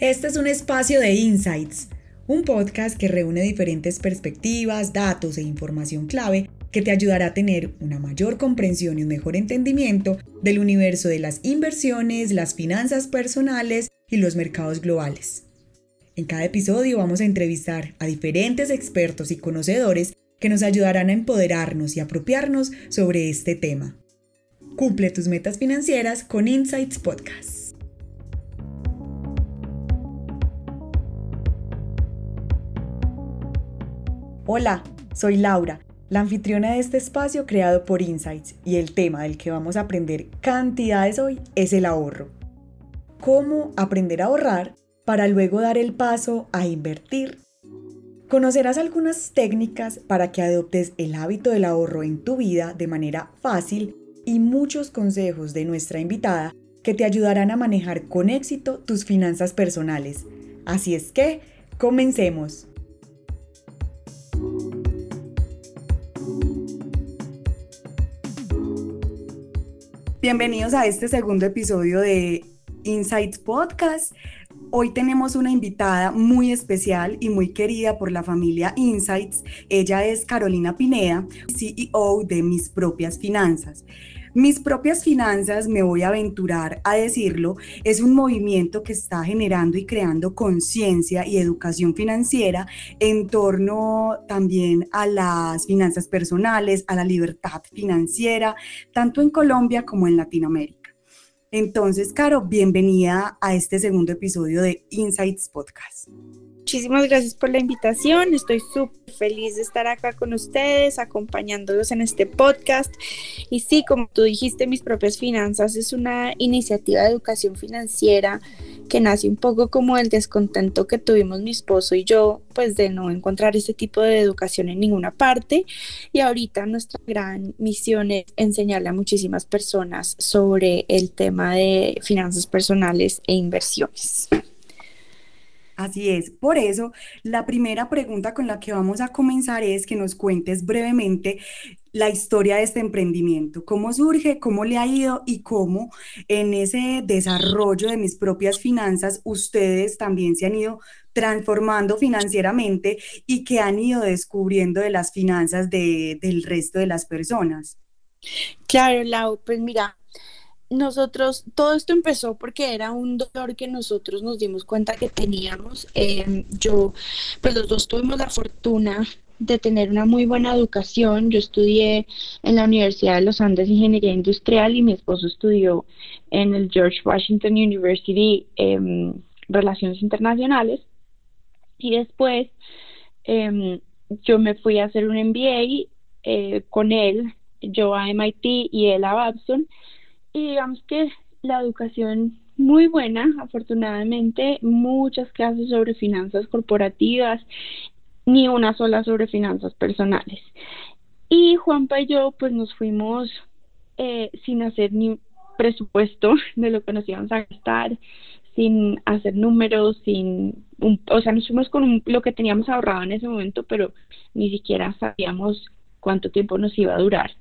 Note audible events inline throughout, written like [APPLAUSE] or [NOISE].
Este es un espacio de insights, un podcast que reúne diferentes perspectivas, datos e información clave que te ayudará a tener una mayor comprensión y un mejor entendimiento del universo de las inversiones, las finanzas personales y los mercados globales. En cada episodio vamos a entrevistar a diferentes expertos y conocedores que nos ayudarán a empoderarnos y apropiarnos sobre este tema. Cumple tus metas financieras con Insights Podcast. Hola, soy Laura, la anfitriona de este espacio creado por Insights y el tema del que vamos a aprender cantidades hoy es el ahorro. ¿Cómo aprender a ahorrar para luego dar el paso a invertir? Conocerás algunas técnicas para que adoptes el hábito del ahorro en tu vida de manera fácil y muchos consejos de nuestra invitada que te ayudarán a manejar con éxito tus finanzas personales. Así es que, comencemos. Bienvenidos a este segundo episodio de Insights Podcast. Hoy tenemos una invitada muy especial y muy querida por la familia Insights. Ella es Carolina Pineda, CEO de Mis Propias Finanzas. Mis propias finanzas, me voy a aventurar a decirlo, es un movimiento que está generando y creando conciencia y educación financiera en torno también a las finanzas personales, a la libertad financiera, tanto en Colombia como en Latinoamérica. Entonces, Caro, bienvenida a este segundo episodio de Insights Podcast. Muchísimas gracias por la invitación. Estoy súper feliz de estar acá con ustedes, acompañándolos en este podcast. Y sí, como tú dijiste, Mis propias finanzas es una iniciativa de educación financiera que nace un poco como el descontento que tuvimos mi esposo y yo, pues de no encontrar ese tipo de educación en ninguna parte. Y ahorita nuestra gran misión es enseñarle a muchísimas personas sobre el tema de finanzas personales e inversiones. Así es. Por eso, la primera pregunta con la que vamos a comenzar es que nos cuentes brevemente la historia de este emprendimiento, cómo surge, cómo le ha ido y cómo en ese desarrollo de mis propias finanzas ustedes también se han ido transformando financieramente y que han ido descubriendo de las finanzas del resto de las personas. Claro, Lau, pues mira, nosotros, todo esto empezó porque era un dolor que nosotros nos dimos cuenta que teníamos. Em, yo, pues los dos tuvimos la fortuna de tener una muy buena educación. Yo estudié en la Universidad de los Andes Ingeniería Industrial y mi esposo estudió en el George Washington University em, Relaciones Internacionales. Y después em, yo me fui a hacer un MBA eh, con él, yo a MIT y él a Babson y digamos que la educación muy buena, afortunadamente, muchas clases sobre finanzas corporativas, ni una sola sobre finanzas personales. Y Juanpa y yo pues nos fuimos eh, sin hacer ni presupuesto [LAUGHS] de lo que nos íbamos a gastar, sin hacer números, sin, o sea, nos fuimos con lo que teníamos ahorrado en ese momento, pero ni siquiera sabíamos cuánto tiempo nos iba a durar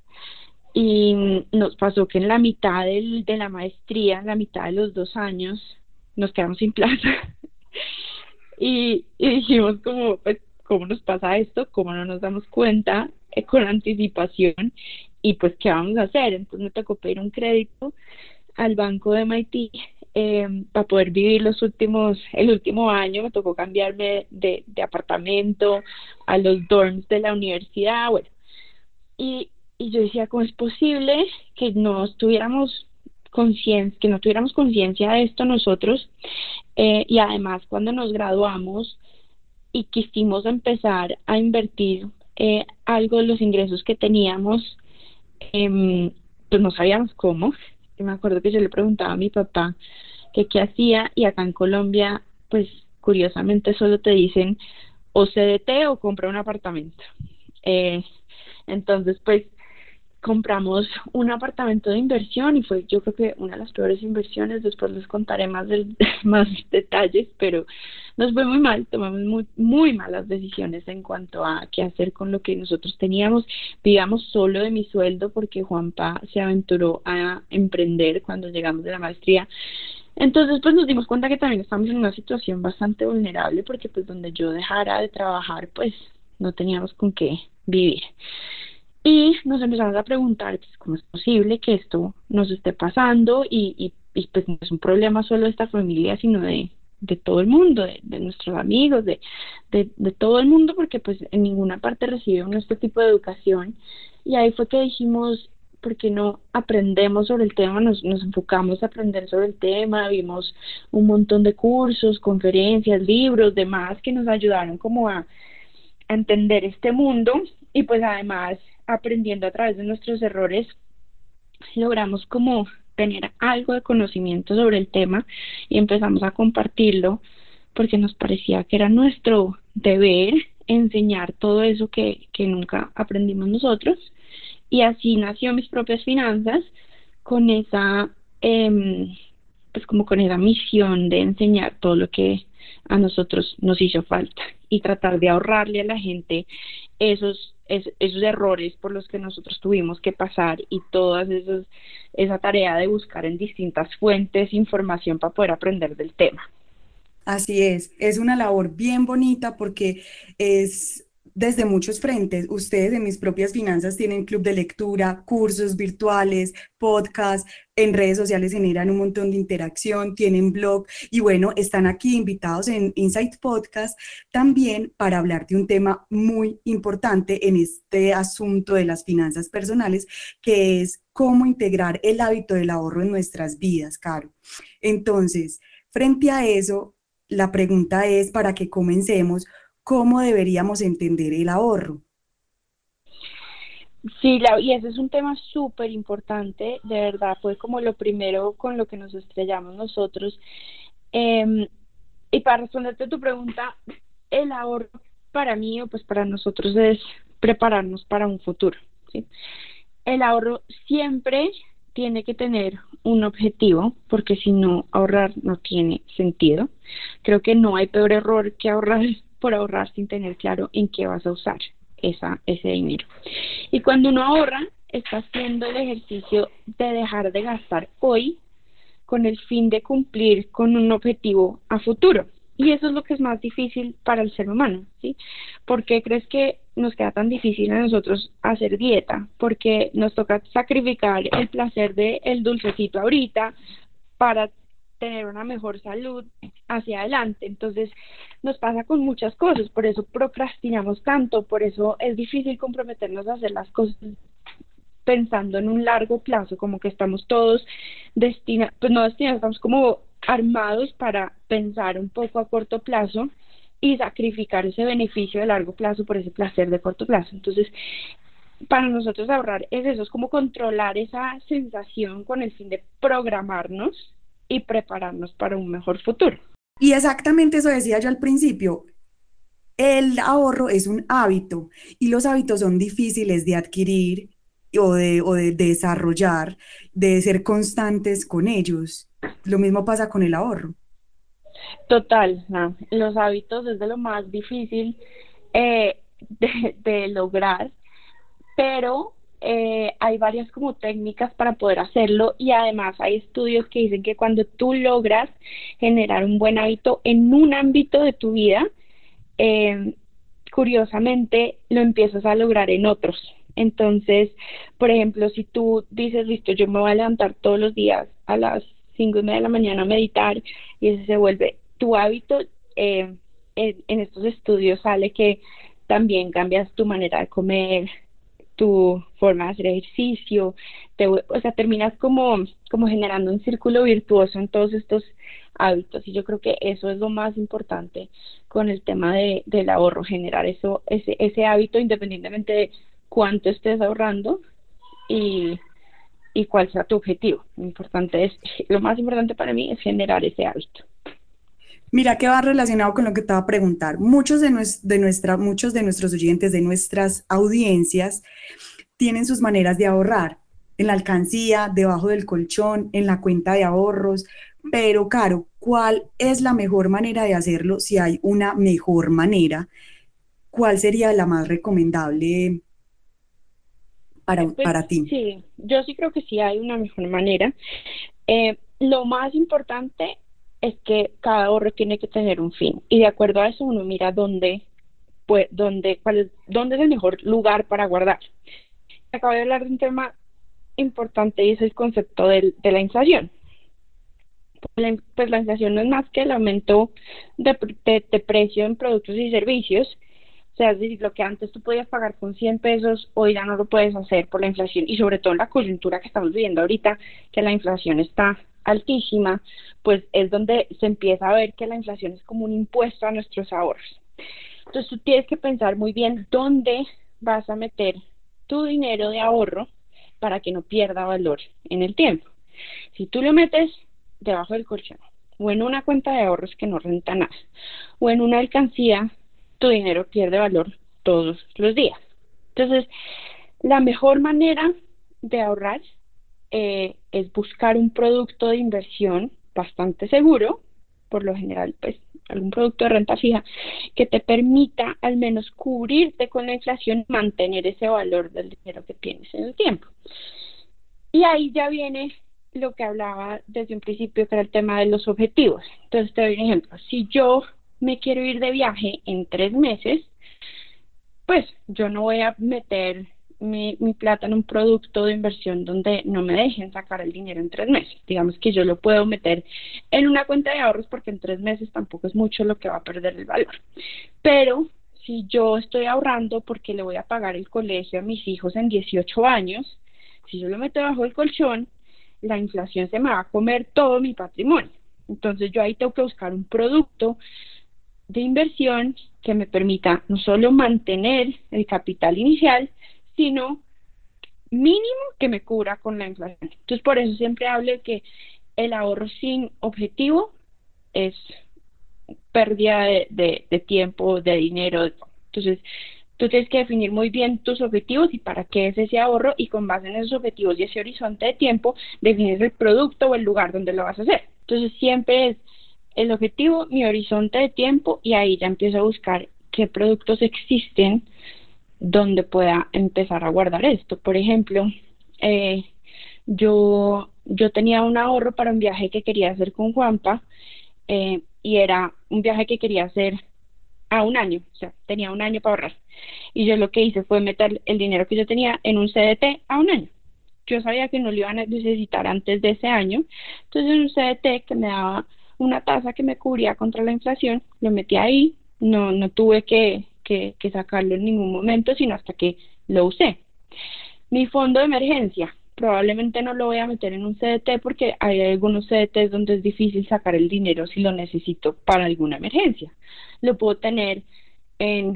y nos pasó que en la mitad del, de la maestría, en la mitad de los dos años, nos quedamos sin plaza. [LAUGHS] y, dijimos como, pues, ¿cómo nos pasa esto? ¿Cómo no nos damos cuenta eh, con anticipación? Y pues, ¿qué vamos a hacer? Entonces me tocó pedir un crédito al banco de MIT eh, para poder vivir los últimos, el último año me tocó cambiarme de, de apartamento a los dorms de la universidad, bueno, y, y yo decía, ¿cómo es posible que no estuviéramos que no tuviéramos conciencia de esto nosotros? Eh, y además, cuando nos graduamos y quisimos empezar a invertir eh, algo de los ingresos que teníamos, em, pues no sabíamos cómo. Y me acuerdo que yo le preguntaba a mi papá que qué hacía y acá en Colombia, pues curiosamente solo te dicen o CDT o compra un apartamento. Eh, entonces, pues compramos un apartamento de inversión y fue yo creo que una de las peores inversiones, después les contaré más, [LAUGHS] más detalles, pero nos fue muy mal, tomamos muy, muy malas decisiones en cuanto a qué hacer con lo que nosotros teníamos, vivíamos solo de mi sueldo porque Juanpa se aventuró a emprender cuando llegamos de la maestría, Entonces, pues nos dimos cuenta que también estamos en una situación bastante vulnerable porque pues donde yo dejara de trabajar, pues no teníamos con qué vivir. Y nos empezamos a preguntar pues, cómo es posible que esto nos esté pasando y, y, pues no es un problema solo de esta familia, sino de, de todo el mundo, de, nuestros amigos, de, de, de, todo el mundo, porque pues en ninguna parte recibieron este tipo de educación. Y ahí fue que dijimos, porque no aprendemos sobre el tema, nos, nos enfocamos a aprender sobre el tema, vimos un montón de cursos, conferencias, libros, demás que nos ayudaron como a entender este mundo. Y pues además aprendiendo a través de nuestros errores logramos como tener algo de conocimiento sobre el tema y empezamos a compartirlo porque nos parecía que era nuestro deber enseñar todo eso que, que nunca aprendimos nosotros. Y así nació mis propias finanzas con esa, eh, pues como con esa misión de enseñar todo lo que a nosotros nos hizo falta y tratar de ahorrarle a la gente esos, esos, errores por los que nosotros tuvimos que pasar y esas, esa tarea de buscar en distintas fuentes información para poder aprender del tema. Así es, es una labor bien bonita porque es desde muchos frentes. Ustedes en mis propias finanzas tienen club de lectura, cursos virtuales, podcast, en redes sociales generan un montón de interacción, tienen blog y bueno, están aquí invitados en Insight Podcast también para hablar de un tema muy importante en este asunto de las finanzas personales, que es cómo integrar el hábito del ahorro en nuestras vidas, Caro. Entonces, frente a eso, la pregunta es, para que comencemos, cómo deberíamos entender el ahorro. Sí, y ese es un tema súper importante, de verdad, fue como lo primero con lo que nos estrellamos nosotros. Em, y para responderte a tu pregunta, el ahorro para mí o pues para nosotros es prepararnos para un futuro. ¿sí? El ahorro siempre tiene que tener un objetivo, porque si no, ahorrar no tiene sentido. Creo que no hay peor error que ahorrar por ahorrar sin tener claro en qué vas a usar esa, ese dinero. Y cuando uno ahorra, está haciendo el ejercicio de dejar de gastar hoy con el fin de cumplir con un objetivo a futuro. Y eso es lo que es más difícil para el ser humano, ¿sí? ¿Por qué crees que nos queda tan difícil a nosotros hacer dieta? Porque nos toca sacrificar el placer del el dulcecito ahorita para tener una mejor salud hacia adelante. Entonces, nos pasa con muchas cosas, por eso procrastinamos tanto, por eso es difícil comprometernos a hacer las cosas pensando en un largo plazo, como que estamos todos destinados, pues no destinados, estamos como armados para pensar un poco a corto plazo y sacrificar ese beneficio de largo plazo por ese placer de corto plazo. Entonces, para nosotros ahorrar es eso, es como controlar esa sensación con el fin de programarnos y prepararnos para un mejor futuro. Y exactamente eso decía yo al principio. El ahorro es un hábito y los hábitos son difíciles de adquirir o de, o de, desarrollar, de ser constantes con ellos. Lo mismo pasa con el ahorro. Total, los hábitos es de lo más difícil eh, [LAUGHS] de, de, lograr, pero eh, hay varias como técnicas para poder hacerlo y además hay estudios que dicen que cuando tú logras generar un buen hábito en un ámbito de tu vida, eh, curiosamente lo empiezas a lograr en otros. Entonces, por ejemplo, si tú dices, listo, yo me voy a levantar todos los días a las cinco y media de la mañana a meditar y ese se vuelve tu hábito, eh, en estos estudios sale que también cambias tu manera de comer, tu forma de hacer ejercicio, te, o sea, terminas como, como generando un círculo virtuoso en todos estos hábitos y yo creo que eso es lo más importante con el tema de, del ahorro, generar eso, ese, ese hábito independientemente de cuánto estés ahorrando y, y cuál sea tu objetivo. Lo importante es, lo más importante para mí es generar ese hábito. Mira que va relacionado con lo que te va a preguntar. Muchos de, de nuestra, muchos de nuestros oyentes, de nuestras audiencias, tienen sus maneras de ahorrar en la alcancía, debajo del colchón, en la cuenta de ahorros. Pero, Caro, ¿cuál es la mejor manera de hacerlo? Si hay una mejor manera, ¿cuál sería la más recomendable para, pues, para ti? Sí, yo sí creo que sí hay una mejor manera. Eh, lo más importante es que cada ahorro tiene que tener un fin y de acuerdo a eso uno mira dónde, pues, dónde, cuál es, dónde es el mejor lugar para guardar. Acabo de hablar de un tema importante y es el concepto de la inflación. Pues la inflación no es más que el aumento de, de, precio en productos y servicios. O sea, decir, lo que antes tú podías pagar con 100 pesos, hoy ya no lo puedes hacer por la inflación y sobre todo en la coyuntura que estamos viviendo ahorita, que la inflación está altísima, pues es donde se empieza a ver que la inflación es como un impuesto a nuestros ahorros. Entonces tú tienes que pensar muy bien dónde vas a meter tu dinero de ahorro para que no pierda valor en el tiempo. Si tú lo metes debajo del colchón o en una cuenta de ahorros que no renta nada o en una alcancía, tu dinero pierde valor todos los días. Entonces, la mejor manera de ahorrar eh, es buscar un producto de inversión bastante seguro, por lo general, pues algún producto de renta fija, que te permita al menos cubrirte con la inflación y mantener ese valor del dinero que tienes en el tiempo. Y ahí ya viene lo que hablaba desde un principio, que era el tema de los objetivos. Entonces, te doy un ejemplo. Si yo me quiero ir de viaje en tres meses, pues yo no voy a meter mi, mi, plata en un producto de inversión donde no me dejen sacar el dinero en tres meses. Digamos que yo lo puedo meter en una cuenta de ahorros porque en tres meses tampoco es mucho lo que va a perder el valor. Pero si yo estoy ahorrando porque le voy a pagar el colegio a mis hijos en 18 años, si yo lo meto bajo el colchón, la inflación se me va a comer todo mi patrimonio. Entonces yo ahí tengo que buscar un producto de inversión que me permita no solo mantener el capital inicial, sino mínimo que me cubra con la inflación. Entonces, por eso siempre hablo de que el ahorro sin objetivo es pérdida de, de, tiempo, de dinero. Entonces, tú tienes que definir muy bien tus objetivos y para qué es ese ahorro y con base en esos objetivos y ese horizonte de tiempo, definir el producto o el lugar donde lo vas a hacer. Entonces, siempre es el objetivo, mi horizonte de tiempo y ahí ya empiezo a buscar qué productos existen donde pueda empezar a guardar esto. Por ejemplo, eh, yo, yo tenía un ahorro para un viaje que quería hacer con Juanpa eh, y era un viaje que quería hacer a un año, o sea, tenía un año para ahorrar. Y yo lo que hice fue meter el dinero que yo tenía en un CDT a un año. Yo sabía que no lo iban a necesitar antes de ese año, entonces en un CDT que me daba una tasa que me cubría contra la inflación, lo metí ahí, no, no tuve que, que, sacarlo en ningún momento, sino hasta que lo usé. Mi fondo de emergencia, probablemente no lo voy a meter en un CDT porque hay algunos CDTs donde es difícil sacar el dinero si lo necesito para alguna emergencia. Lo puedo tener en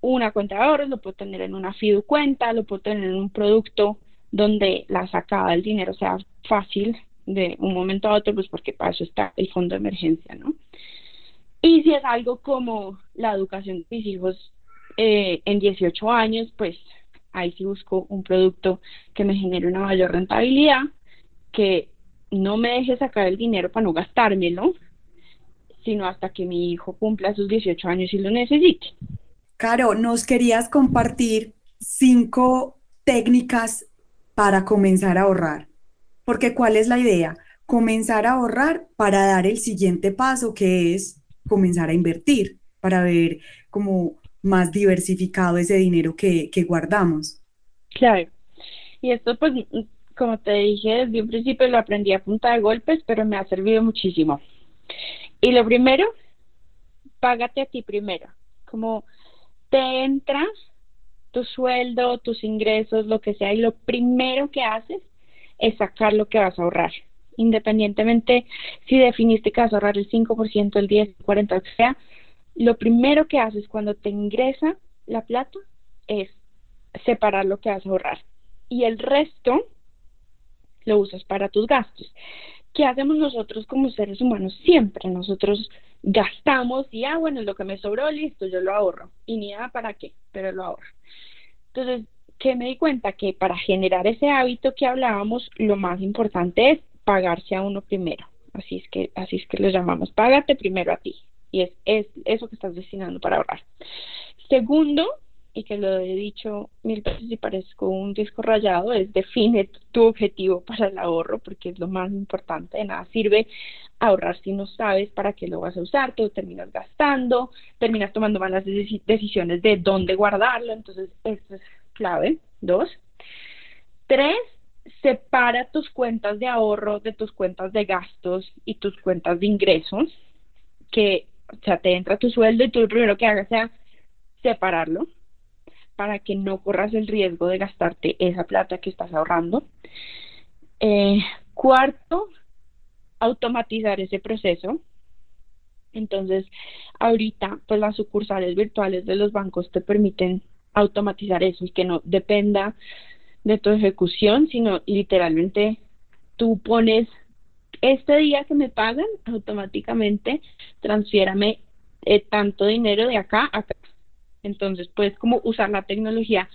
una cuenta de ahorros, lo puedo tener en una FIDU cuenta, lo puedo tener en un producto donde la sacada del dinero sea fácil de un momento a otro, pues porque para eso está el fondo de emergencia, ¿no? Y si es algo como la educación de mis hijos eh, en 18 años, pues ahí sí busco un producto que me genere una mayor rentabilidad, que no me deje sacar el dinero para no gastármelo, sino hasta que mi hijo cumpla sus 18 años y lo necesite. Caro, nos querías compartir cinco técnicas para comenzar a ahorrar. Porque ¿cuál es la idea? Comenzar a ahorrar para dar el siguiente paso, que es comenzar a invertir para ver como más diversificado ese dinero que, guardamos. Claro. Y esto pues, como te dije desde un principio, lo aprendí a punta de golpes, pero me ha servido muchísimo. Y lo primero, págate a ti primero. Como te entras tu sueldo, tus ingresos, lo que sea, y lo primero que haces es sacar lo que vas a ahorrar independientemente si definiste que vas a ahorrar el 5%, el 10%, el 40%, lo que sea, lo primero que haces cuando te ingresa la plata es separar lo que vas a ahorrar. Y el resto lo usas para tus gastos. ¿Qué hacemos nosotros como seres humanos? Siempre nosotros gastamos y, ah, bueno, lo que me sobró, listo, yo lo ahorro. Y ni nada para qué, pero lo ahorro. Entonces, ¿qué me di cuenta? Que para generar ese hábito que hablábamos, lo más importante es pagarse a uno primero. Así es que, así es que lo llamamos, págate primero a ti. Y es, es eso que estás destinando para ahorrar. Segundo, y que lo he dicho mil veces y parezco un disco rayado, es define tu objetivo para el ahorro porque es lo más importante. De nada sirve ahorrar si no sabes para qué lo vas a usar, tú terminas gastando, terminas tomando malas decisiones de dónde guardarlo, entonces esto es clave. Dos. Tres, separa tus cuentas de ahorro de tus cuentas de gastos y tus cuentas de ingresos, que o sea, te entra tu sueldo y tú lo primero que hagas sea separarlo para que no corras el riesgo de gastarte esa plata que estás ahorrando. Eh, cuarto, automatizar ese proceso. Entonces, ahorita, pues las sucursales virtuales de los bancos te permiten automatizar eso y que no dependa de tu ejecución, sino literalmente tú pones este día que me pagan, automáticamente transfiérame eh, tanto dinero de acá a acá. Entonces puedes como usar la tecnología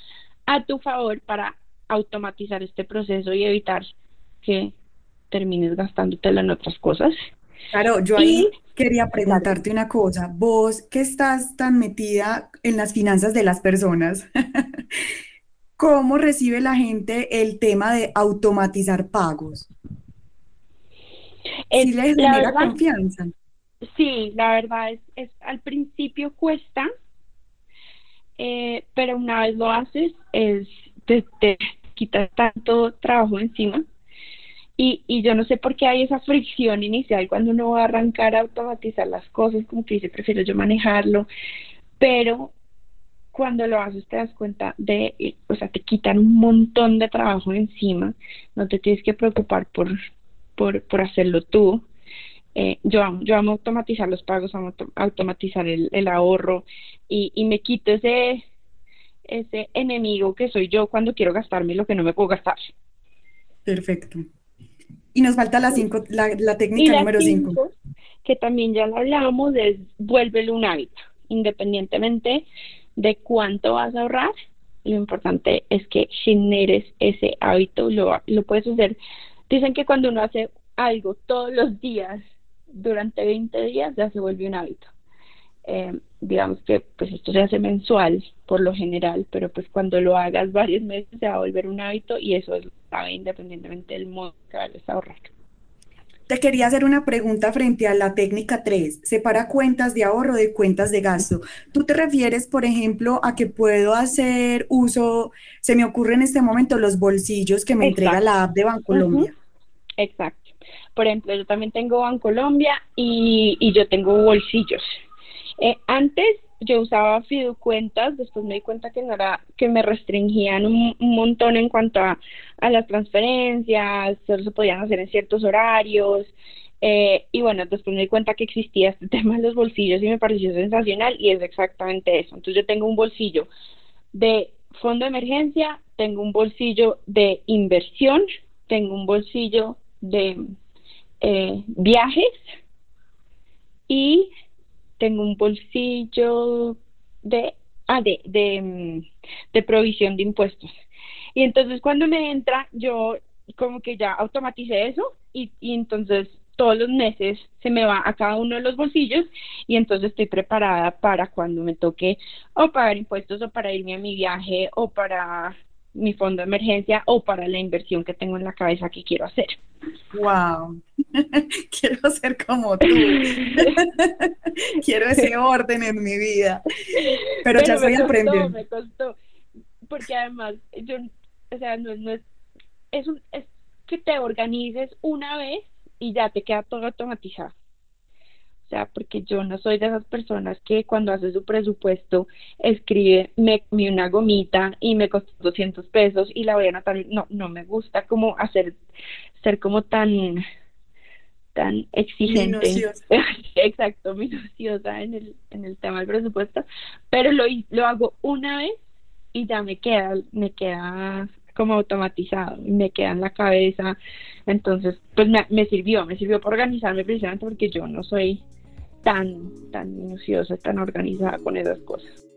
a tu favor para automatizar este proceso y evitar que termines gastándotelo en otras cosas. Claro, yo ahí quería preguntarte una cosa. Vos que estás tan metida en las finanzas de las personas, [LAUGHS] ¿cómo recibe la gente el tema de automatizar pagos? ¿Sí les genera confianza? Sí, la verdad es, es al principio cuesta, eh, pero una vez lo haces, es, te, te quitas tanto trabajo encima. Y, y yo no sé por qué hay esa fricción inicial cuando uno va a arrancar a automatizar las cosas, como que dice, prefiero yo manejarlo, pero cuando lo haces te das cuenta de, o sea, te quitan un montón de trabajo encima, no te tienes que preocupar por, por, por hacerlo tú, eh, yo amo, yo amo automatizar los pagos, amo automatizar el, el ahorro y, y, me quito ese, ese enemigo que soy yo cuando quiero gastarme lo que no me puedo gastar. Perfecto. Y nos falta la, cinco, la, la técnica número 5. Que también ya lo hablamos, es vuélvelo un hábito, independientemente de cuánto vas a ahorrar. Lo importante es que generes ese hábito, lo, lo puedes hacer. Dicen que cuando uno hace algo todos los días durante 20 días ya se vuelve un hábito. Eh, digamos que pues esto se hace mensual por lo general, pero pues cuando lo hagas varios meses se va a volver un hábito y eso es independientemente del modo que vayas a ahorrar. Te quería hacer una pregunta frente a la técnica 3. Separa cuentas de ahorro de cuentas de gasto. ¿Tú te refieres, por ejemplo, a que puedo hacer uso, se me ocurre en este momento, los bolsillos que me entrega la app de Bancolombia? Exacto. Por ejemplo, yo también tengo Bancolombia y, y yo tengo bolsillos. Eh, antes yo usaba fiducuentas, después me di cuenta que no era, que me restringían un, montón en cuanto a, las transferencias, solo se podían hacer en ciertos horarios. Eh, y bueno, después me di cuenta que existía este [LAUGHS] tema de los bolsillos y me pareció sensacional y es exactamente eso. Entonces yo tengo un bolsillo de fondo de emergencia, tengo un bolsillo de inversión, tengo un bolsillo de eh, viajes y tengo un bolsillo de, ah, de, de, mm, de provisión de impuestos. Y entonces cuando me entra, yo como que ya automaticé eso y, y entonces todos los meses se me va a cada uno de los bolsillos y entonces estoy preparada para cuando me toque o pagar impuestos o para irme a mi viaje o para mi fondo de emergencia o para la inversión que tengo en la cabeza que quiero hacer. Wow, [LAUGHS] quiero ser como tú. [LAUGHS] quiero ese orden en mi vida. Pero, ya estoy aprendiendo. Me costó, porque además yo, o sea, no, no es, es, un, es que te organices una vez y ya te queda todo automatizado. O sea, porque yo no soy de esas personas que cuando hace su presupuesto escribe, me comí una gomita y me costó 200 pesos y la voy a anotar. No, no me gusta como hacer, ser como tan, tan exigente. Minuciosa. [LAUGHS] Exacto, minuciosa en el, en el tema del presupuesto. Pero lo, lo hago una vez y ya me queda, me queda como automatizado y me queda en la cabeza. Entonces, pues me, me sirvió, me sirvió para organizarme precisamente porque yo no soy tan, tan minuciosa, tan organizada con esas cosas.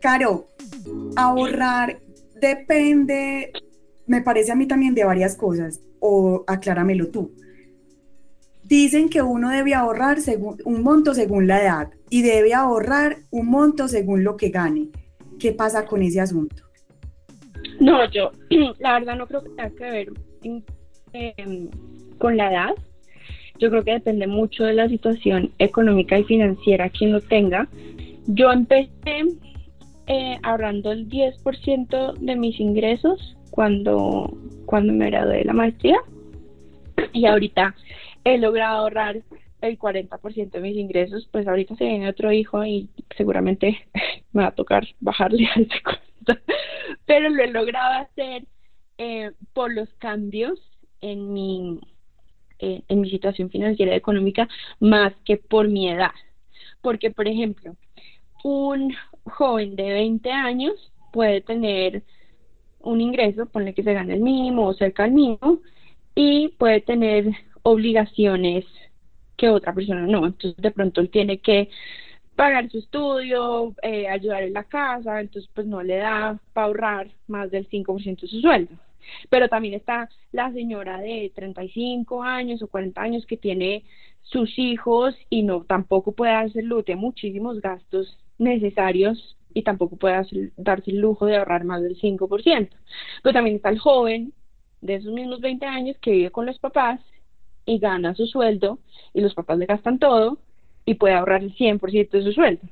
Caro, ahorrar depende, me parece a mí también de varias cosas, o acláramelo tú. Dicen que uno debe ahorrar según, un monto según la edad y debe ahorrar un monto según lo que gane. ¿Qué pasa con ese asunto? No, yo [CLEARS THROAT] la verdad no creo que tenga que ver em, con la edad. Yo creo que depende mucho de la situación económica y financiera quien lo tenga. Yo empecé eh, ahorrando el 10% de mis ingresos cuando, cuando me gradué de la maestría y ahorita he logrado ahorrar el 40% de mis ingresos, pues ahorita se viene otro hijo y seguramente [LAUGHS] me va a tocar bajarle [LAUGHS] a ese cuenta, pero lo he logrado hacer eh, por los cambios en mi, eh, en mi situación financiera y económica más que por mi edad. Porque, por ejemplo, un joven de 20 años puede tener un ingreso, ponle que se gane el mínimo o cerca del mínimo, y puede tener obligaciones que otra persona no. Entonces, de pronto él tiene que pagar su estudio, eh, ayudar en la casa, entonces pues no le da para ahorrar más del 5% de su sueldo. Pero también está la señora de 35 años o 40 años que tiene sus hijos y no tampoco puede hacerlo, tiene muchísimos gastos necesarios y tampoco puede darse el lujo de ahorrar más del 5%. Pero también está el joven de esos mismos 20 años que vive con los papás y gana su sueldo y los papás le gastan todo y puede ahorrar el 100% de su sueldo.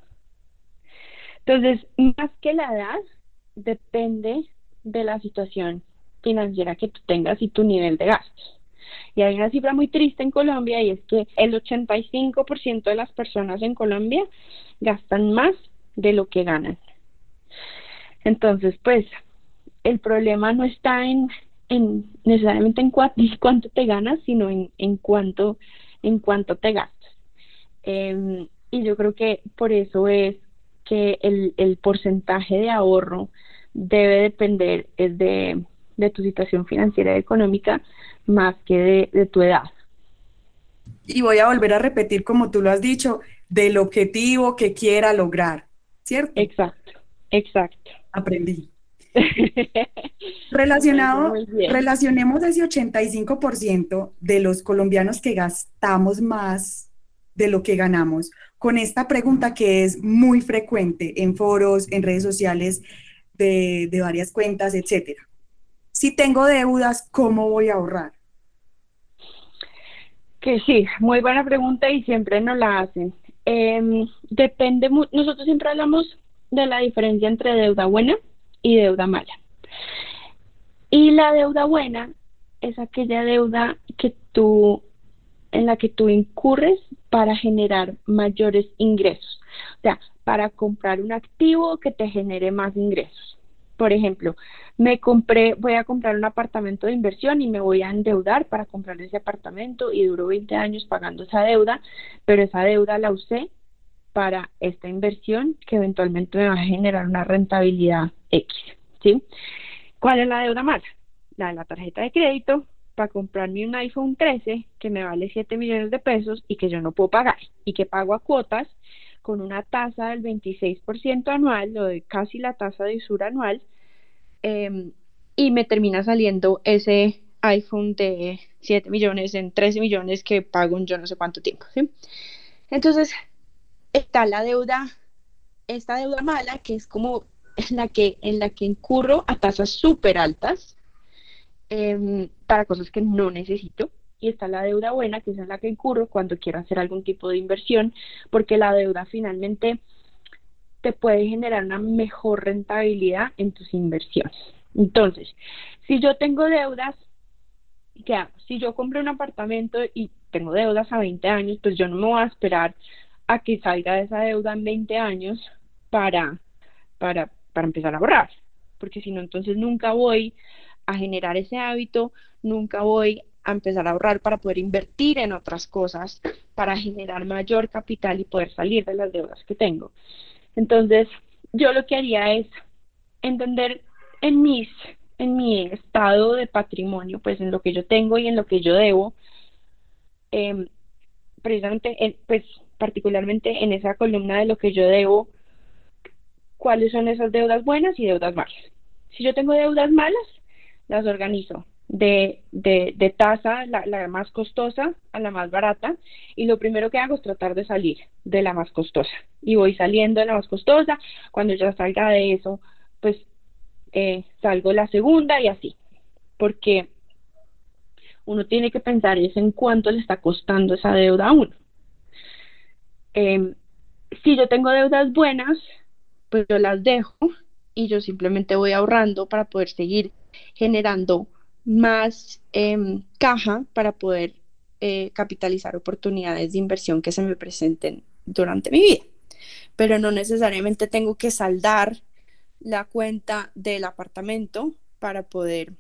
Entonces, más que la edad, depende de la situación financiera que tú tengas y tu nivel de gastos. Y hay una cifra muy triste en Colombia y es que el 85% de las personas en Colombia gastan más de lo que ganan. Entonces, pues, el problema no está en, en necesariamente [LAUGHS] en cuánto, te ganas, sino en, en cuánto en cuánto te gastas. Em, y yo creo que por eso es que el, el porcentaje de ahorro debe depender es de, de tu situación financiera y económica más que de, de tu edad. Y voy a volver a repetir, como tú lo has dicho, del objetivo que quiera lograr, ¿cierto? Exacto, exacto. Aprendí. [LAUGHS] Relacionado, relacionemos ese 85% de los colombianos que gastamos más de lo que ganamos con esta pregunta que es muy frecuente en foros, en redes sociales de, de varias cuentas, etcétera. Si tengo deudas, ¿cómo voy a ahorrar? Que sí, muy buena pregunta y siempre nos la hacen. Eh, depende, nosotros siempre hablamos de la diferencia entre deuda buena y deuda mala. Y la deuda buena es aquella deuda que tú en la que tú incurres para generar mayores ingresos, o sea, para comprar un activo que te genere más ingresos. Por ejemplo, me compré, voy a comprar un apartamento de inversión y me voy a endeudar para comprar ese apartamento y duró 20 años pagando esa deuda, pero esa deuda la usé para esta inversión que eventualmente me va a generar una rentabilidad X, ¿sí? ¿Cuál es la deuda mala? La de la tarjeta de crédito para comprarme un iPhone 13 que me vale 7 millones de pesos y que yo no puedo pagar y que pago a cuotas con una tasa del 26% anual o de casi la tasa de usura anual em, y me termina saliendo ese iPhone de 7 millones en 13 millones que pago en yo no sé cuánto tiempo. ¿sí? Entonces, está la deuda, esta deuda mala, que es como en la que, en la que incurro a tasas súper altas em, para cosas que no necesito. Y está la deuda buena, que es en la que incurro cuando quiero hacer algún tipo de inversión, porque la deuda finalmente te puede generar una mejor rentabilidad en tus inversiones. Entonces, si yo tengo deudas, ¿qué hago? Si yo compro un apartamento y tengo deudas a 20 años, pues yo no me voy a esperar a que salga de esa deuda en 20 años para, para, para empezar a ahorrar, porque si no, entonces nunca voy a generar ese hábito, nunca voy a empezar a ahorrar para poder invertir en otras cosas, para generar mayor capital y poder salir de las deudas que tengo. Entonces, yo lo que haría es entender en mis en mi estado de patrimonio, pues en lo que yo tengo y en lo que yo debo, eh, precisamente, en, pues particularmente en esa columna de lo que yo debo, cuáles son esas deudas buenas y deudas malas. Si yo tengo deudas malas, las organizo de, de, tasa, la, la, más costosa a la más barata, y lo primero que hago es tratar de salir de la más costosa. Y voy saliendo de la más costosa, cuando ya salga de eso, pues eh, salgo la segunda y así, porque uno tiene que pensar en cuánto le está costando esa deuda a uno. Em, si yo tengo deudas buenas, pues yo las dejo y yo simplemente voy ahorrando para poder seguir generando más em, caja para poder eh, capitalizar oportunidades de inversión que se me presenten durante mi vida. Pero no necesariamente tengo que saldar la cuenta del apartamento para poder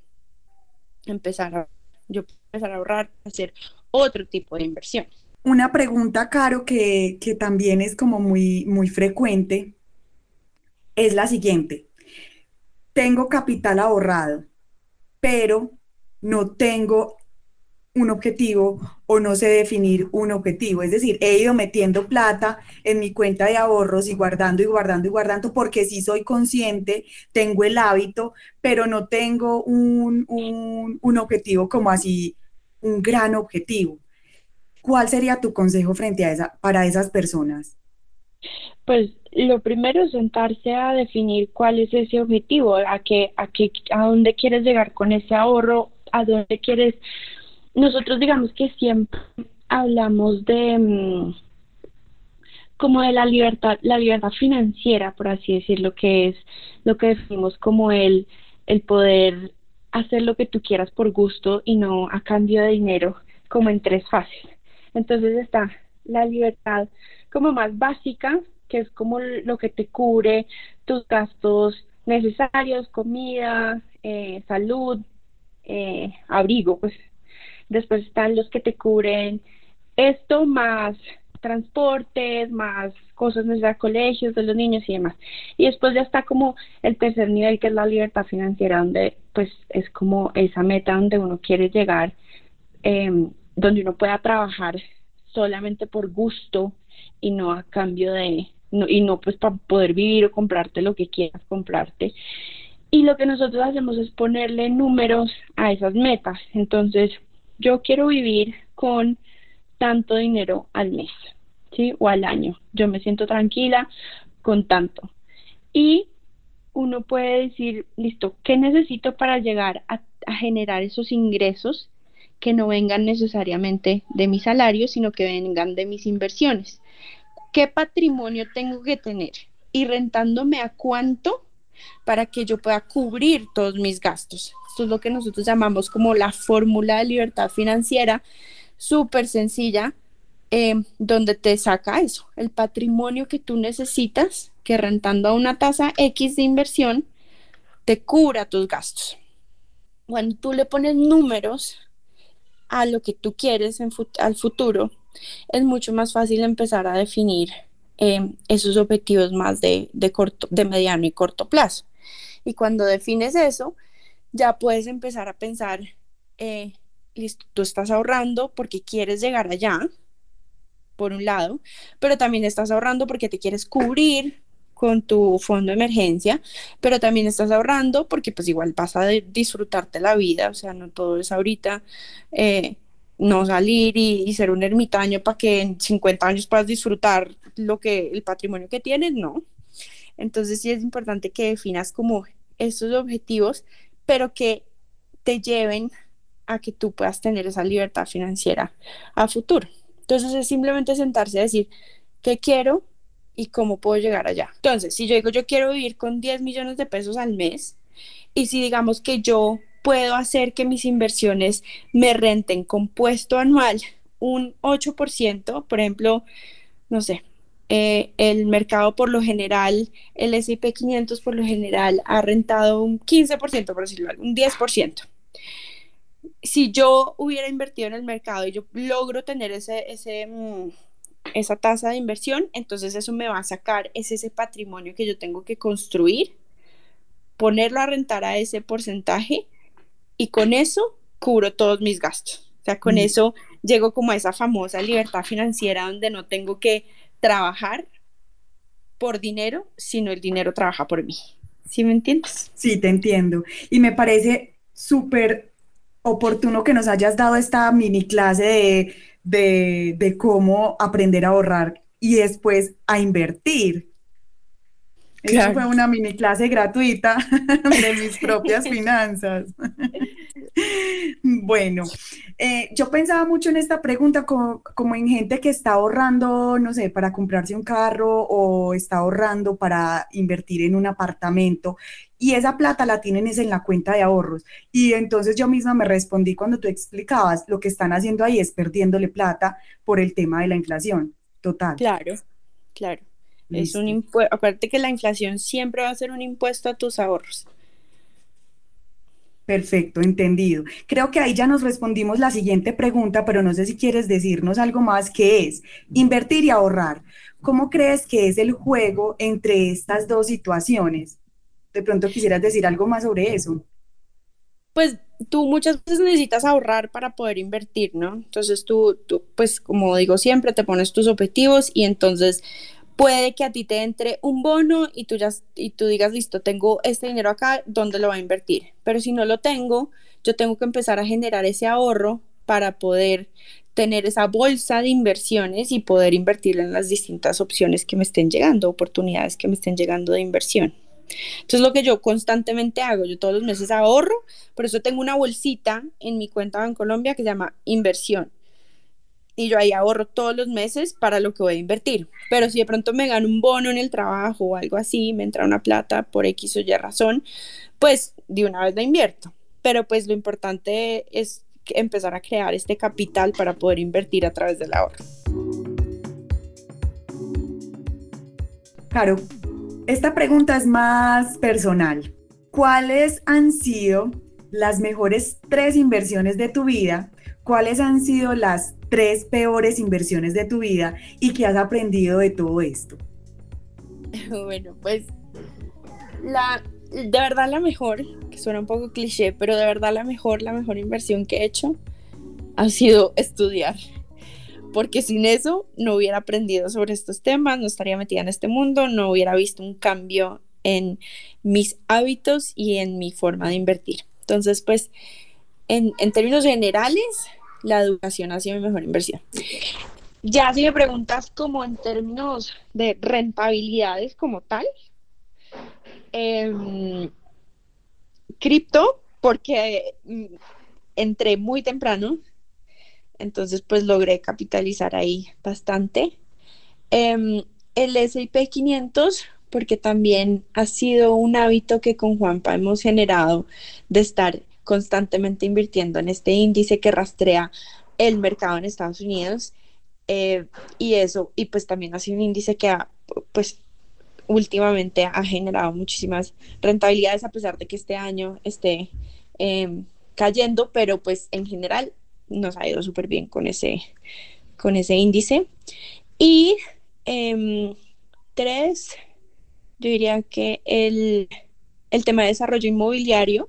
empezar a, yo empezar a ahorrar, hacer otro tipo de inversión. Una pregunta, Caro, que, que también es como muy, muy frecuente, es la siguiente. Tengo capital ahorrado, pero no tengo un objetivo o no sé definir un objetivo. Es decir, he ido metiendo plata en mi cuenta de ahorros y guardando y guardando y guardando porque sí soy consciente, tengo el hábito, pero no tengo un, objetivo como así, un gran objetivo. ¿Cuál sería tu consejo frente a esa, para esas personas? Pues lo primero es sentarse a definir cuál es ese objetivo, a qué, a qué, a dónde quieres llegar con ese ahorro, a dónde quieres. Nosotros digamos que siempre hablamos de mm, como de la libertad, la libertad financiera, por así decirlo, que es lo que definimos como el, el poder hacer lo que tú quieras por gusto y no a cambio de dinero, como en tres fases. Entonces está la libertad como más básica, que es como lo que te cubre tus gastos necesarios, comida, eh, salud, eh, abrigo, pues después están los que te cubren esto más transportes, más cosas necesarias, colegios de los niños y demás. Y después ya está como el tercer nivel que es la libertad financiera, donde pues es como esa meta donde uno quiere llegar, em, donde uno pueda trabajar solamente por gusto y no a cambio de, y no pues para poder vivir o comprarte lo que quieras comprarte. Y lo que nosotros hacemos es ponerle números a esas metas. Entonces, yo quiero vivir con tanto dinero al mes, ¿sí? O al año. Yo me siento tranquila con tanto. Y uno puede decir, listo, ¿qué necesito para llegar a, a generar esos ingresos que no vengan necesariamente de mi salario, sino que vengan de mis inversiones? ¿Qué patrimonio tengo que tener? Y rentándome a cuánto para que yo pueda cubrir todos mis gastos. Esto es lo que nosotros llamamos como la fórmula de libertad financiera, súper sencilla, eh, donde te saca eso, el patrimonio que tú necesitas, que rentando a una tasa X de inversión, te cubra tus gastos. Cuando tú le pones números a lo que tú quieres en al futuro, es mucho más fácil empezar a definir Em, esos objetivos más de, corto, de mediano y corto plazo. Y cuando defines eso, ya puedes empezar a pensar, eh, listo, tú estás ahorrando porque quieres llegar allá, por un lado, pero también estás ahorrando porque te quieres cubrir con tu fondo de emergencia, pero también estás ahorrando porque pues igual vas a disfrutarte la vida, o sea, no todo es ahorita eh, no salir y, ser un ermitaño para que en 50 años puedas disfrutar lo que el patrimonio que tienes, no. Entonces sí es importante que definas como estos objetivos, pero que te lleven a que tú puedas tener esa libertad financiera a futuro. Entonces es simplemente sentarse a decir qué quiero y cómo puedo llegar allá. Entonces, si yo digo yo quiero vivir con 10 millones de pesos al mes y si digamos que yo puedo hacer que mis inversiones me renten compuesto anual un 8%, por ejemplo, no sé, eh, el mercado por lo general, el S&P 500 por lo general ha rentado un 15%, por decirlo un 10%. Si yo hubiera invertido en el mercado y yo logro tener ese, ese, mm, esa tasa de inversión, entonces eso me va a sacar ese, ese patrimonio que yo tengo que construir, ponerlo a rentar a ese porcentaje y con eso cubro todos mis gastos. O sea, con mm. eso llego como a esa famosa libertad financiera donde no tengo que trabajar por dinero, sino el dinero trabaja por mí. ¿Sí me entiendes? Sí, te entiendo. Y me parece súper oportuno que nos hayas dado esta mini clase de, de cómo aprender a ahorrar y después a invertir. Eso fue una mini clase gratuita [LAUGHS] de mis propias [LAUGHS] finanzas. Bueno, eh, yo pensaba mucho en esta pregunta como, en gente que está ahorrando, no sé, para comprarse un carro o está ahorrando para invertir en un apartamento y esa plata la tienen es en la cuenta de ahorros. Y entonces yo misma me respondí cuando tú explicabas, lo que están haciendo ahí es perdiéndole plata por el tema de la inflación. Total. Claro, claro. Es un impuesto, acuérdate que la inflación siempre va a ser un impuesto a tus ahorros. Perfecto, entendido. Creo que ahí ya nos respondimos la siguiente pregunta, pero no sé si quieres decirnos algo más, que es invertir y ahorrar. ¿Cómo crees que es el juego entre estas dos situaciones? De pronto quisieras decir algo más sobre eso. Pues tú muchas veces necesitas ahorrar para poder invertir, ¿no? Entonces tú, tú, pues como digo siempre, te pones tus objetivos y entonces puede que a ti te entre un bono y tú, ya, y tú digas, listo, tengo este dinero acá, ¿dónde lo va a invertir? Pero si no lo tengo, yo tengo que empezar a generar ese ahorro para poder tener esa bolsa de inversiones y poder invertir en las distintas opciones que me estén llegando, oportunidades que me estén llegando de inversión. Entonces lo que yo constantemente hago, yo todos los meses ahorro, por eso tengo una bolsita en mi cuenta en Colombia que se llama inversión y yo ahí ahorro todos los meses para lo que voy a invertir. Pero si de pronto me gano un bono en el trabajo o algo así, me entra una plata por X o Y razón, pues de una vez la invierto. Pero pues lo importante es empezar a crear este capital para poder invertir a través del ahorro. Claro, esta pregunta es más personal. ¿Cuáles han sido las mejores tres inversiones de tu vida ¿cuáles han sido las tres peores inversiones de tu vida y qué has aprendido de todo esto? [LAUGHS] Bueno, pues la, de verdad la mejor, que suena un poco cliché, pero de verdad la mejor, la mejor inversión que he hecho ha sido estudiar. Porque sin eso no hubiera aprendido sobre estos temas, no estaría metida en este mundo, no hubiera visto un cambio en mis hábitos y en mi forma de invertir. Entonces, pues, en, en términos generales, la educación ha sido mi mejor inversión. Ya si me preguntas como en términos de rentabilidades como tal, em, cripto, porque mm, entré muy temprano, entonces pues logré capitalizar ahí bastante. Em, el S&P 500, porque también ha sido un hábito que con Juanpa hemos generado de estar constantemente invirtiendo en este índice que rastrea el mercado en Estados Unidos. Eh, y eso, y pues también ha sido un índice que ha, pues últimamente ha generado muchísimas rentabilidades a pesar de que este año esté em, cayendo, pero pues en general nos ha ido súper bien con ese, con ese índice. Y em, tres, yo diría que el, el tema de desarrollo inmobiliario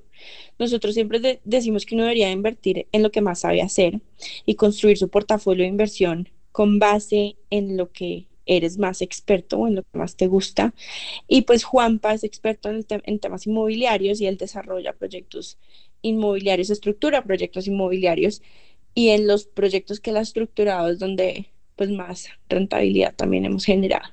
nosotros siempre decimos que uno debería invertir en lo que más sabe hacer y construir su portafolio de inversión con base en lo que eres más experto o en lo que más te gusta. Y pues Juanpa es experto en, temas inmobiliarios y él desarrolla proyectos inmobiliarios, estructura proyectos inmobiliarios y en los proyectos que él ha estructurado es donde pues más rentabilidad también hemos generado,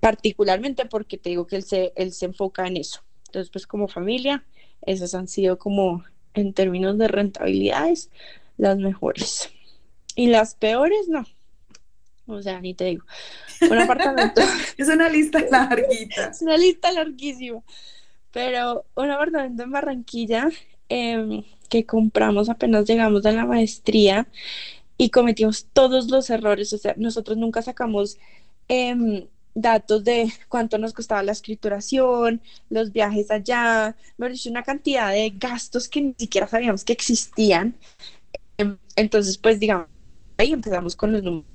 particularmente porque te digo que él se, él se enfoca en eso. Entonces, pues como familia, esas han sido como en términos de rentabilidades las mejores. Y las peores, no. O sea, ni te digo. Un apartamento. [LAUGHS] es una lista [LAUGHS] larguita. es una lista larguísima. Pero un apartamento en Barranquilla em, que compramos apenas llegamos a la maestría y cometimos todos los errores. O sea, nosotros nunca sacamos em, datos de cuánto nos costaba la escrituración, los viajes allá, me dicho, una cantidad de gastos que ni siquiera sabíamos que existían. Em, entonces, pues digamos, ahí empezamos con los números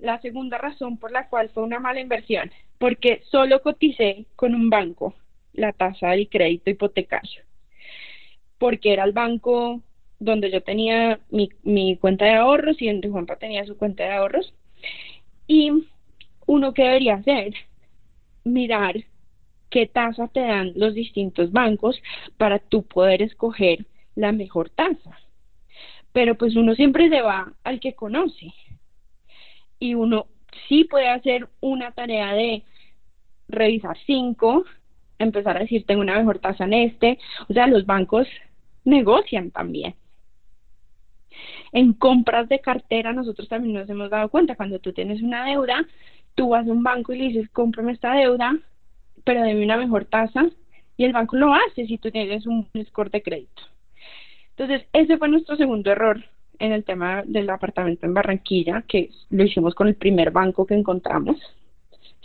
La segunda razón por la cual fue una mala inversión, porque solo coticé con un banco la tasa del crédito hipotecario, porque era el banco donde yo tenía mi, mi cuenta de ahorros y donde Juanpa tenía su cuenta de ahorros. Y uno que debería hacer, mirar qué tasa te dan los distintos bancos para tú poder escoger la mejor tasa. pero pues uno siempre se va al que conoce. Y uno sí puede hacer una tarea de revisar cinco, empezar a decir tengo una mejor tasa en este, o sea, los bancos negocian también. En compras de cartera nosotros también nos hemos dado cuenta, cuando tú tienes una deuda, tú vas a un banco y le dices, cómprame esta deuda, pero deme una mejor tasa, y el banco lo hace si tú tienes un score de crédito. Entonces, ese fue nuestro segundo error en el tema del apartamento en Barranquilla, que lo hicimos con el primer banco que encontramos.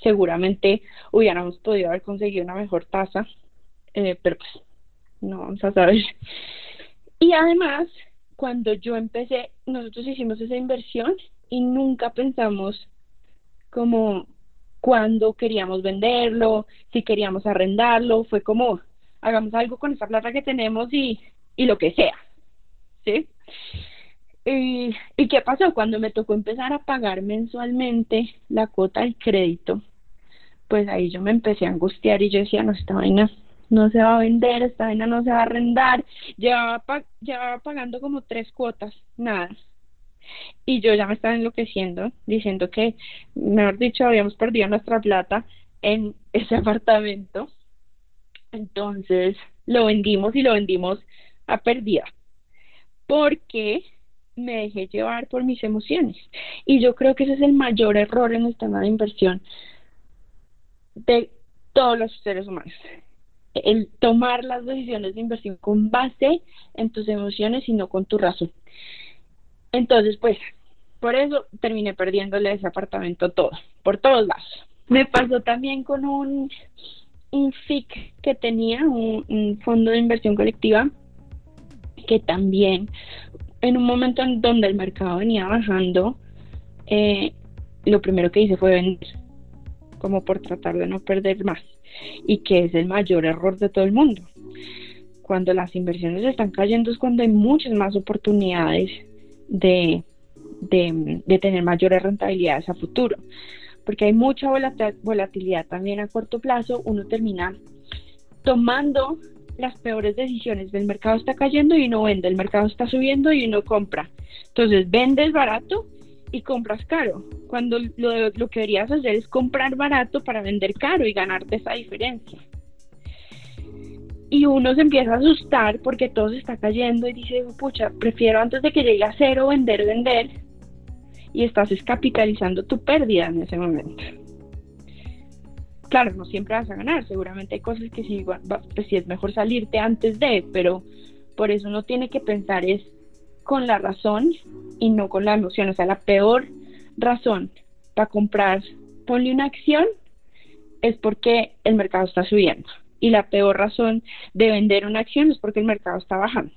Seguramente hubiéramos podido haber conseguido una mejor tasa, eh, pero pues no vamos a saber. Y además, cuando yo empecé, nosotros hicimos esa inversión y nunca pensamos como cuándo queríamos venderlo, si queríamos arrendarlo, fue como hagamos algo con esa plata que tenemos y, y lo que sea, ¿sí? Y, ¿Y qué pasó? Cuando me tocó empezar a pagar mensualmente la cuota del crédito, pues ahí yo me empecé a angustiar y yo decía, no, esta vaina no se va a vender, esta vaina no se va a arrendar, llevaba, llevaba pagando como tres cuotas, nada. Y yo ya me estaba enloqueciendo, diciendo que, mejor dicho, habíamos perdido nuestra plata en ese [LAUGHS] apartamento. Entonces lo vendimos y lo vendimos a pérdida, porque me dejé llevar por mis emociones. Y yo creo que ese es el mayor error en el tema de inversión de todos los seres humanos el tomar las decisiones de inversión con base en tus emociones y no con tu razón. Entonces, pues, por eso terminé perdiéndole ese apartamento todo, por todos lados. Me pasó también con un, un FIC que tenía, un, fondo de inversión colectiva, que también en un momento en donde el mercado venía bajando, eh, lo primero que hice fue vender, como por tratar de no perder más y que es el mayor error de todo el mundo. Cuando las inversiones están cayendo es cuando hay muchas más oportunidades de, de, tener mayores rentabilidades a futuro, porque hay mucha volatilidad también a corto plazo, uno termina tomando las peores decisiones, el mercado está cayendo y uno vende, el mercado está subiendo y uno compra. Entonces vendes barato y compras caro, cuando lo, lo que deberías hacer es comprar barato para vender caro y ganarte esa diferencia. Y uno se empieza a asustar porque todo se está cayendo y dice, pucha, prefiero antes de que llegue a cero vender, vender. Y estás capitalizando tu pérdida en ese momento. Claro, no siempre vas a ganar, seguramente hay cosas que sí, pues es mejor salirte antes de, pero por eso uno tiene que pensar es con la razón y no con la emoción. O sea, la peor razón para comprar, ponle una acción, es porque el mercado está subiendo. Y la peor razón de vender una acción es porque el mercado está bajando.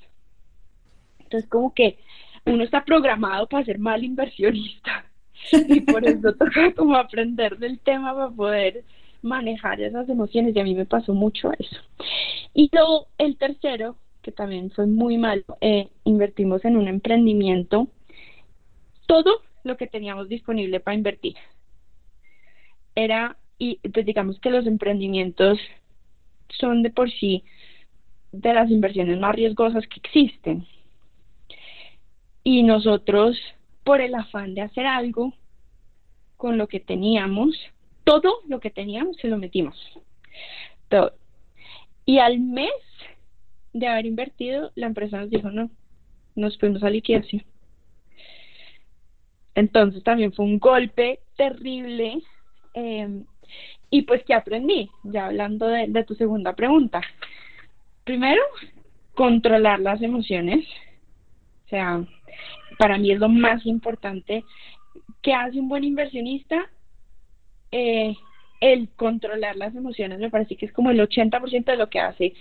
Entonces, como que uno está programado para ser mal inversionista. [LAUGHS] Y por eso toca como aprender del tema para poder manejar esas emociones. Y a mí me pasó mucho eso. Y luego, el tercero que también fue muy malo, eh, invertimos en un emprendimiento todo lo que teníamos disponible para invertir. Era, y pues digamos que los emprendimientos son de por sí de las inversiones más riesgosas que existen. Y nosotros, por el afán de hacer algo con lo que teníamos, todo lo que teníamos se lo metimos. Todo. Y al mes de haber invertido, la empresa nos dijo no, nos fuimos a liquidación. Entonces también fue un golpe terrible. Em, y pues, ¿qué aprendí? Ya hablando de, tu segunda pregunta. Primero, controlar las emociones. O sea, para mí es lo más importante. que hace un buen inversionista? Eh, el controlar las emociones me parece que es como el 80% de lo que hace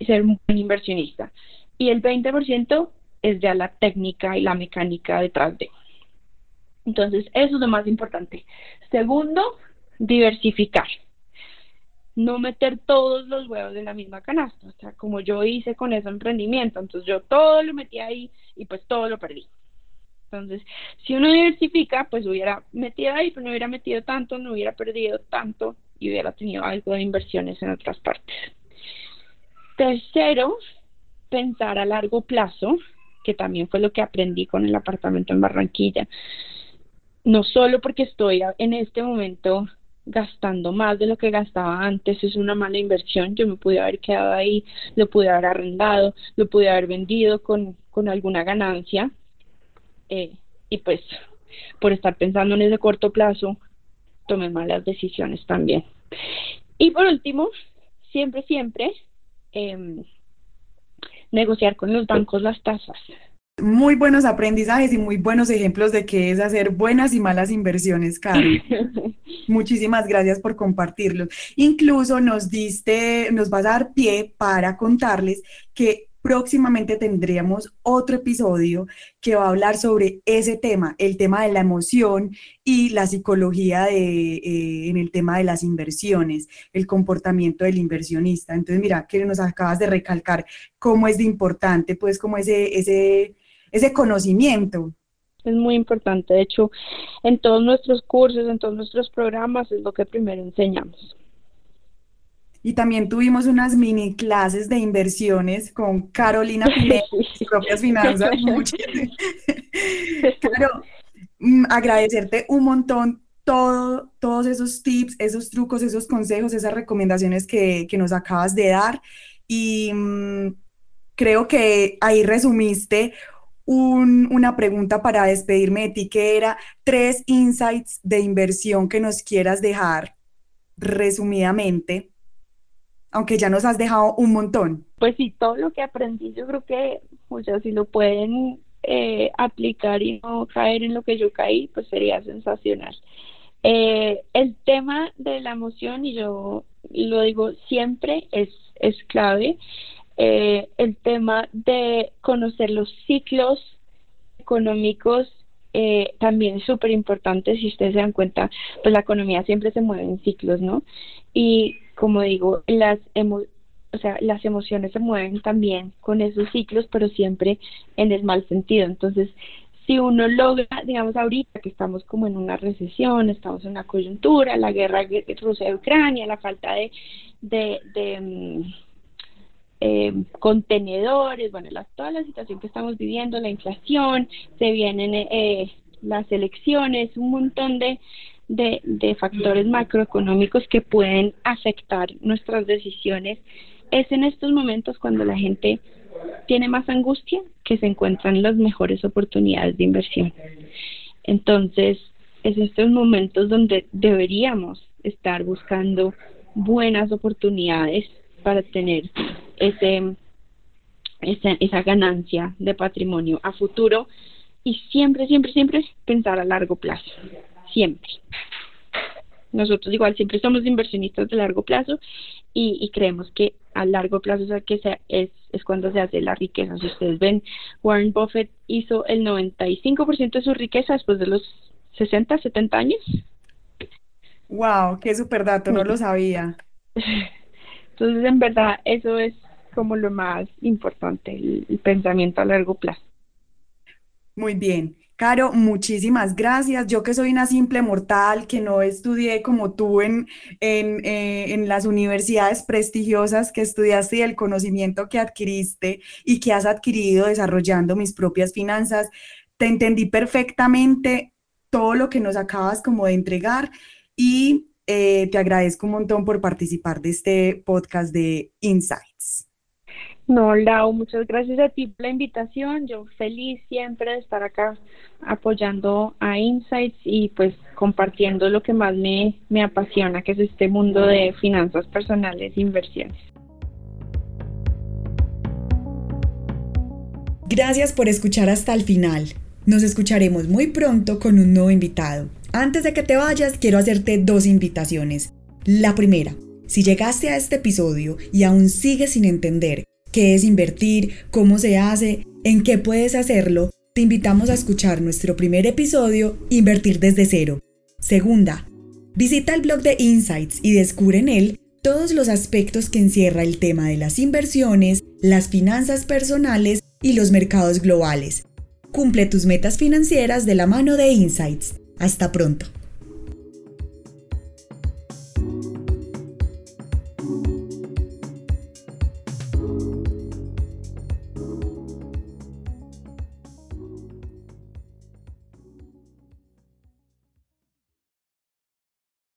ser un buen inversionista. Y el 20% es ya la técnica y la mecánica detrás de. Entonces, eso es lo más importante. Segundo, diversificar. No meter todos los huevos en la misma canasta, o sea, como yo hice con ese emprendimiento. Entonces, yo todo lo metí ahí y pues todo lo perdí. Entonces, si uno diversifica, pues hubiera metido ahí, pero no hubiera metido tanto, no hubiera perdido tanto y hubiera tenido algo de inversiones en otras partes. Tercero, pensar a largo plazo, que también fue lo que aprendí con el apartamento en Barranquilla. No solo porque estoy en este momento gastando más de lo que gastaba antes, es una mala inversión, yo me pude haber quedado ahí, lo pude haber arrendado, lo pude haber vendido con, con alguna ganancia, eh, y pues por estar pensando en ese corto plazo, tomé malas decisiones también. Y por último, siempre, siempre, eh, negociar con los bancos las tasas. Muy buenos aprendizajes y muy buenos ejemplos de qué es hacer buenas y malas inversiones, Carlos. [LAUGHS] Muchísimas gracias por compartirlo. Incluso nos diste, nos vas a dar pie para contarles que próximamente tendríamos otro episodio que va a hablar sobre ese tema, el tema de la emoción y la psicología de, eh, en el tema de las inversiones, el comportamiento del inversionista. Entonces, mira, que nos acabas de recalcar cómo es de importante, pues, como ese, ese, ese conocimiento. Es muy importante. De hecho, en todos nuestros cursos, en todos nuestros programas, es lo que primero enseñamos. Y también tuvimos unas mini clases de inversiones con Carolina [LAUGHS] Pineda, propias finanzas. [LAUGHS] [LAUGHS] Claro, mm, agradecerte un montón todo, todos esos tips, esos trucos, esos consejos, esas recomendaciones que, nos acabas de dar. Y mm, creo que ahí resumiste una pregunta para despedirme de ti, que era tres insights de inversión que nos quieras dejar resumidamente aunque ya nos has dejado un montón. Pues sí, todo lo que aprendí, yo creo que, o sea, si lo pueden eh, aplicar y no caer en lo que yo caí, pues sería sensacional. Eh, el tema de la emoción, y yo lo digo siempre, es, es clave. Eh, el tema de conocer los ciclos económicos también es súper importante. Si ustedes se dan cuenta, pues la economía siempre se mueve en ciclos, ¿no? Y como digo, las, o sea, las emociones se mueven también con esos ciclos, pero siempre en el mal sentido. Entonces, si uno logra, digamos, ahorita que estamos como en una recesión, estamos en una coyuntura, la guerra Rusia-Ucrania, la falta de, de, de mm, eh, contenedores, bueno, toda la situación que estamos viviendo, la inflación, se vienen eh, las elecciones, un montón de, de, factores macroeconómicos que pueden afectar nuestras decisiones, es en estos momentos cuando la gente tiene más angustia que se encuentran las mejores oportunidades de inversión. Entonces, es estos momentos donde deberíamos estar buscando buenas oportunidades para tener ese, esa, esa ganancia de patrimonio a futuro y siempre, siempre, siempre pensar a largo plazo siempre. Nosotros igual siempre somos inversionistas de largo plazo y, creemos que a largo plazo es, que es, es cuando se hace la riqueza. Si ustedes ven, Warren Buffett hizo el 95% de su riqueza después de los 60, 70 años. ¡Wow! ¡Qué super dato! No lo sabía. [LAUGHS] Entonces, en verdad, eso es como lo más importante, el pensamiento a largo plazo. Muy bien. Caro, muchísimas gracias. Yo que soy una simple mortal, que no estudié como tú en, eh, en, las universidades prestigiosas que estudiaste y el conocimiento que adquiriste y que has adquirido desarrollando mis propias finanzas, te entendí perfectamente todo lo que nos acabas como de entregar y eh, te agradezco un montón por participar de este podcast de Insights. No, Lau, muchas gracias a ti por la invitación. Yo feliz siempre de estar acá apoyando a Insights y pues compartiendo lo que más me, me apasiona, que es este mundo de finanzas personales e inversiones. Gracias por escuchar hasta el final. Nos escucharemos muy pronto con un nuevo invitado. Antes de que te vayas, quiero hacerte dos invitaciones. La primera, si llegaste a este episodio y aún sigues sin entender qué es invertir, cómo se hace, en qué puedes hacerlo, te invitamos a escuchar nuestro primer episodio, Invertir desde cero. Segunda, visita el blog de Insights y descubre en él todos los aspectos que encierra el tema de las inversiones, las finanzas personales y los mercados globales. Cumple tus metas financieras de la mano de Insights. Hasta pronto.